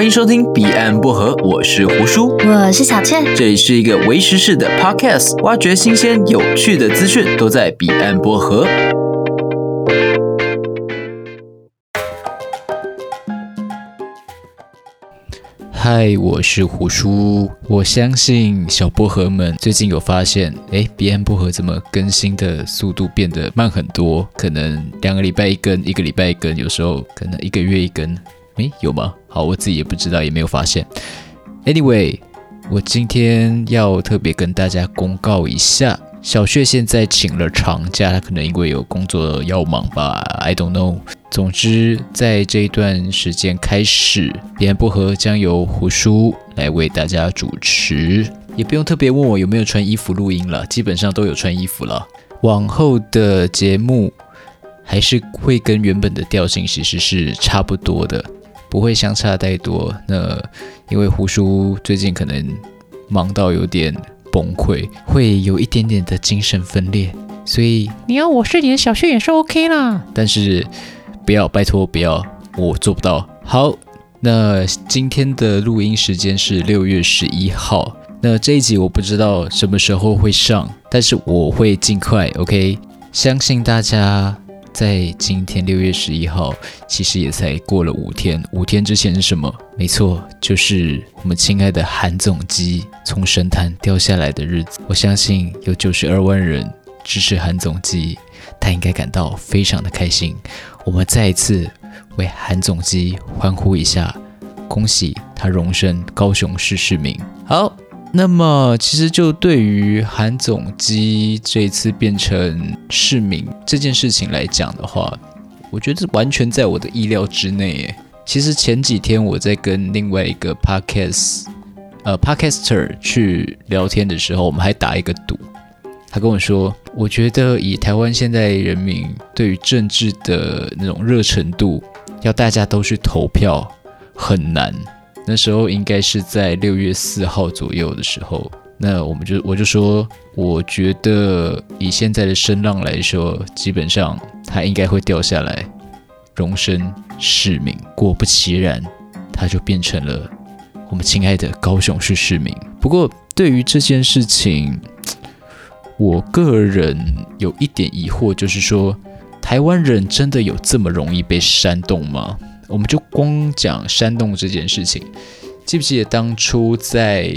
欢迎收听《彼岸薄荷》，我是胡叔，我是小倩，这里是一个为时事的 podcast，挖掘新鲜有趣的资讯，都在彼岸薄荷。嗨，我是胡叔。我相信小薄荷们最近有发现，哎，彼岸薄荷怎么更新的速度变得慢很多？可能两个礼拜一更，一个礼拜一更，有时候可能一个月一更。诶，有吗？好，我自己也不知道，也没有发现。Anyway，我今天要特别跟大家公告一下，小穴现在请了长假，他可能因为有工作要忙吧，I don't know。总之，在这一段时间开始，彼岸薄荷将由胡叔来为大家主持，也不用特别问我有没有穿衣服录音了，基本上都有穿衣服了。往后的节目还是会跟原本的调性其实是差不多的，不会相差太多。那因为胡叔最近可能忙到有点崩溃，会有一点点的精神分裂，所以你要我是你的小穴也是 OK 啦，但是。不要，拜托不要，我做不到。好，那今天的录音时间是六月十一号。那这一集我不知道什么时候会上，但是我会尽快。OK，相信大家在今天六月十一号，其实也才过了五天。五天之前是什么？没错，就是我们亲爱的韩总机从神坛掉下来的日子。我相信有九十二万人支持韩总机，他应该感到非常的开心。我们再一次为韩总机欢呼一下，恭喜他荣升高雄市市民。好，那么其实就对于韩总机这一次变成市民这件事情来讲的话，我觉得完全在我的意料之内。其实前几天我在跟另外一个 podcast 呃 podcaster 去聊天的时候，我们还打一个赌。他跟我说：“我觉得以台湾现在人民对于政治的那种热程度，要大家都去投票很难。那时候应该是在六月四号左右的时候。那我们就我就说，我觉得以现在的声浪来说，基本上他应该会掉下来，荣升市民。果不其然，他就变成了我们亲爱的高雄市市民。不过对于这件事情，我个人有一点疑惑，就是说，台湾人真的有这么容易被煽动吗？我们就光讲煽动这件事情，记不记得当初在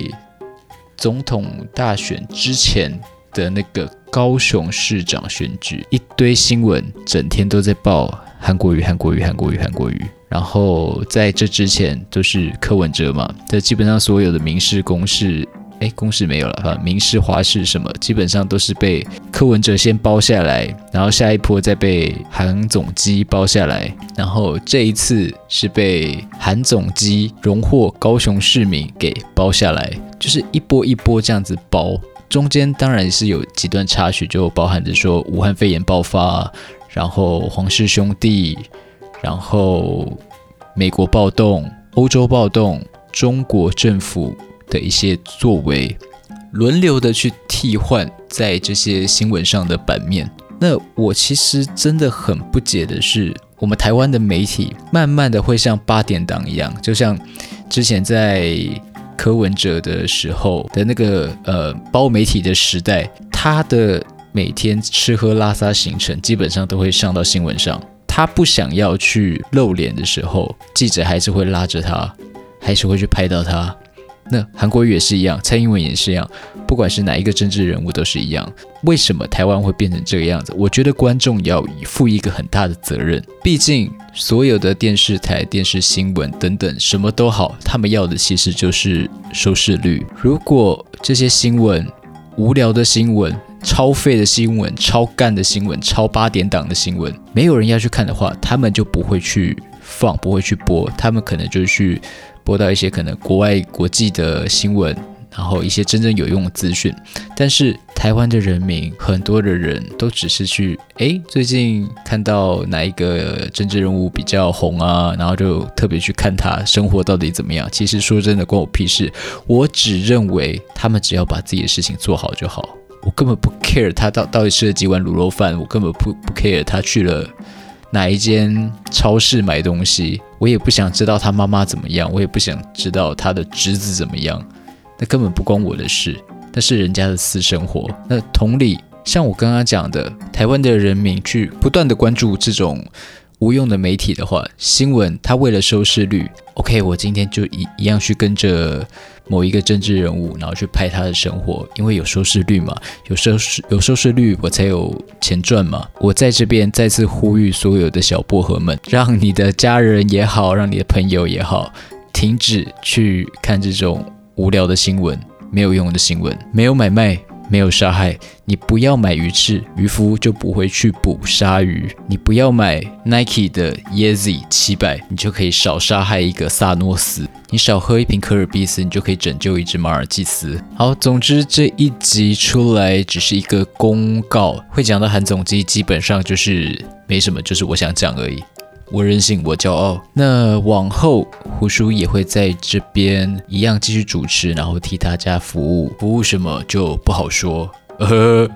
总统大选之前的那个高雄市长选举，一堆新闻整天都在报韩国瑜、韩国瑜、韩国瑜、韩国瑜，然后在这之前都是柯文哲嘛，这基本上所有的民事、公事。哎，公视没有了哈，民视、华视什么，基本上都是被柯文哲先包下来，然后下一波再被韩总机包下来，然后这一次是被韩总机荣获高雄市民给包下来，就是一波一波这样子包，中间当然是有几段插曲，就包含着说武汉肺炎爆发，然后黄氏兄弟，然后美国暴动、欧洲暴动、中国政府。的一些作为，轮流的去替换在这些新闻上的版面。那我其实真的很不解的是，我们台湾的媒体慢慢的会像八点档一样，就像之前在柯文哲的时候的那个呃包媒体的时代，他的每天吃喝拉撒行程基本上都会上到新闻上。他不想要去露脸的时候，记者还是会拉着他，还是会去拍到他。那韩国瑜也是一样，蔡英文也是一样，不管是哪一个政治人物都是一样。为什么台湾会变成这个样子？我觉得观众要负一个很大的责任。毕竟所有的电视台、电视新闻等等什么都好，他们要的其实就是收视率。如果这些新闻无聊的新闻、超废的新闻、超干的新闻、超八点档的新闻，没有人要去看的话，他们就不会去放，不会去播，他们可能就去。播到一些可能国外国际的新闻，然后一些真正有用的资讯，但是台湾的人民很多的人都只是去，诶，最近看到哪一个政治人物比较红啊，然后就特别去看他生活到底怎么样。其实说真的，关我屁事。我只认为他们只要把自己的事情做好就好，我根本不 care 他到到底吃了几碗卤肉饭，我根本不不 care 他去了哪一间超市买东西，我也不想知道他妈妈怎么样，我也不想知道他的侄子怎么样，那根本不关我的事，那是人家的私生活。那同理，像我刚刚讲的，台湾的人民去不断的关注这种。无用的媒体的话，新闻它为了收视率，OK，我今天就一一样去跟着某一个政治人物，然后去拍他的生活，因为有收视率嘛，有收视有收视率，我才有钱赚嘛。我在这边再次呼吁所有的小薄荷们，让你的家人也好，让你的朋友也好，停止去看这种无聊的新闻，没有用的新闻，没有买卖。没有杀害，你不要买鱼翅，渔夫就不会去捕鲨鱼。你不要买 Nike 的 Yeezy 七百，你就可以少杀害一个萨诺斯。你少喝一瓶可尔必思，你就可以拯救一只马尔济斯。好，总之这一集出来只是一个公告，会讲到韩总机，基本上就是没什么，就是我想讲而已。我任性，我骄傲。那往后胡叔也会在这边一样继续主持，然后替大家服务。服务什么就不好说。呃呵，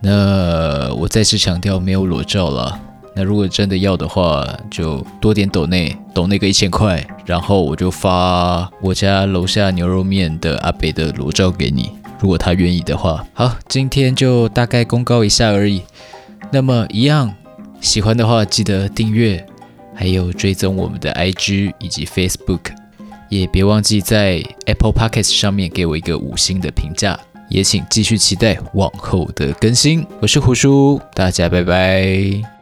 那我再次强调，没有裸照了。那如果真的要的话，就多点抖内，抖那个一千块，然后我就发我家楼下牛肉面的阿北的裸照给你，如果他愿意的话。好，今天就大概公告一下而已。那么一样，喜欢的话记得订阅。还有追踪我们的 IG 以及 Facebook，也别忘记在 Apple Podcast 上面给我一个五星的评价，也请继续期待往后的更新。我是胡叔，大家拜拜。